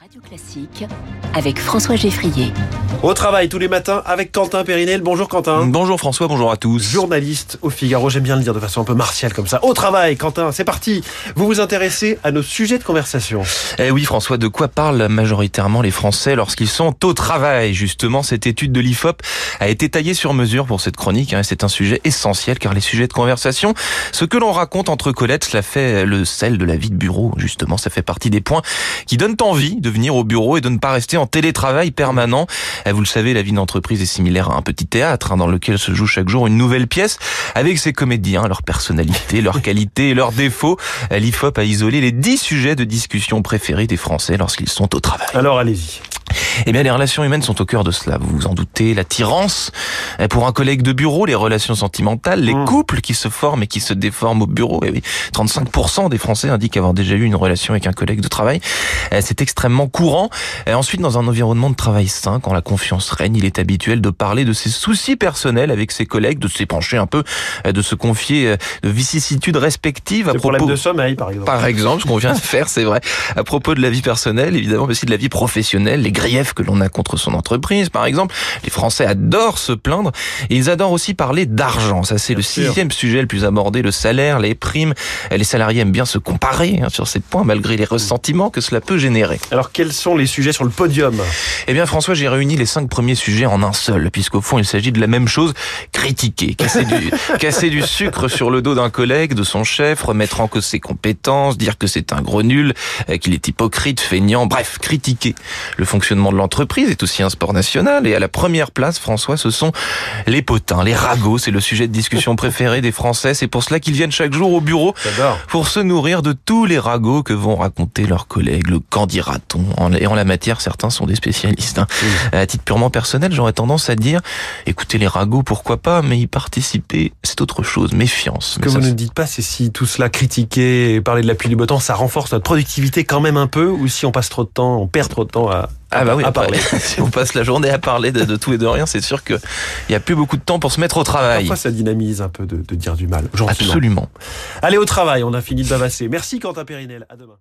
Radio Classique avec François Geffrier. Au travail tous les matins avec Quentin Périnel. Bonjour Quentin. Bonjour François, bonjour à tous. Journaliste au Figaro, j'aime bien le dire de façon un peu martiale comme ça. Au travail, Quentin, c'est parti. Vous vous intéressez à nos sujets de conversation. Eh oui François, de quoi parlent majoritairement les Français lorsqu'ils sont au travail? Justement, cette étude de l'IFOP a été taillée sur mesure pour cette chronique. Hein, c'est un sujet essentiel car les sujets de conversation, ce que l'on raconte entre collègues, cela fait le sel de la vie de bureau. Justement, ça fait partie des points qui donnent envie de venir au bureau et de ne pas rester en télétravail permanent. Eh, vous le savez, la vie d'entreprise est similaire à un petit théâtre hein, dans lequel se joue chaque jour une nouvelle pièce avec ses comédiens, leur personnalité, leurs qualités et leurs défauts. Eh, L'IFOP a isolé les 10 sujets de discussion préférés des Français lorsqu'ils sont au travail. Alors allez-y. Eh bien, les relations humaines sont au cœur de cela. Vous vous en doutez, l'attirance pour un collègue de bureau, les relations sentimentales, les mmh. couples qui se forment et qui se déforment au bureau. Eh oui, 35% des Français indiquent avoir déjà eu une relation avec un collègue de travail. Eh, c'est extrêmement courant. Et ensuite, dans un environnement de travail sain, quand la confiance règne, il est habituel de parler de ses soucis personnels avec ses collègues, de s'épancher un peu, eh, de se confier de vicissitudes respectives à propos de sommeil, par exemple. Par exemple, ce qu'on vient de faire, c'est vrai, à propos de la vie personnelle, évidemment, mais aussi de la vie professionnelle, les griefs que l'on a contre son entreprise, par exemple. Les Français adorent se plaindre et ils adorent aussi parler d'argent. Ça, c'est le sixième sujet le plus abordé, le salaire, les primes. Les salariés aiment bien se comparer hein, sur ces points, malgré les ressentiments que cela peut générer. Alors, quels sont les sujets sur le podium? Eh bien, François, j'ai réuni les cinq premiers sujets en un seul, puisqu'au fond, il s'agit de la même chose, critiquer, casser du, casser du sucre sur le dos d'un collègue, de son chef, remettre en cause ses compétences, dire que c'est un gros nul, euh, qu'il est hypocrite, feignant, bref, critiquer le fonctionnement de l'entreprise est aussi un sport national. Et à la première place, François, ce sont les potins, les ragots. C'est le sujet de discussion préféré des Français. C'est pour cela qu'ils viennent chaque jour au bureau pour se nourrir de tous les ragots que vont raconter leurs collègues. Le qu'en dira-t-on Et en la matière, certains sont des spécialistes. Hein. À titre purement personnel, j'aurais tendance à dire, écoutez les ragots, pourquoi pas, mais y participer, c'est autre chose. Méfiance. Ce que vous ne dites pas, c'est si tout cela critiquer et parler de la pluie du beau temps, ça renforce notre productivité quand même un peu, ou si on passe trop de temps, on perd trop de temps à, ah bah oui, à parler. si on passe la journée à parler de, tout et de rien, c'est sûr qu'il n'y a plus beaucoup de temps pour se mettre au travail. Parfois, ça dynamise un peu de, de dire du mal. Gentiment. Absolument. Allez au travail, on a fini de bavasser. Merci Quentin Périnel. À demain.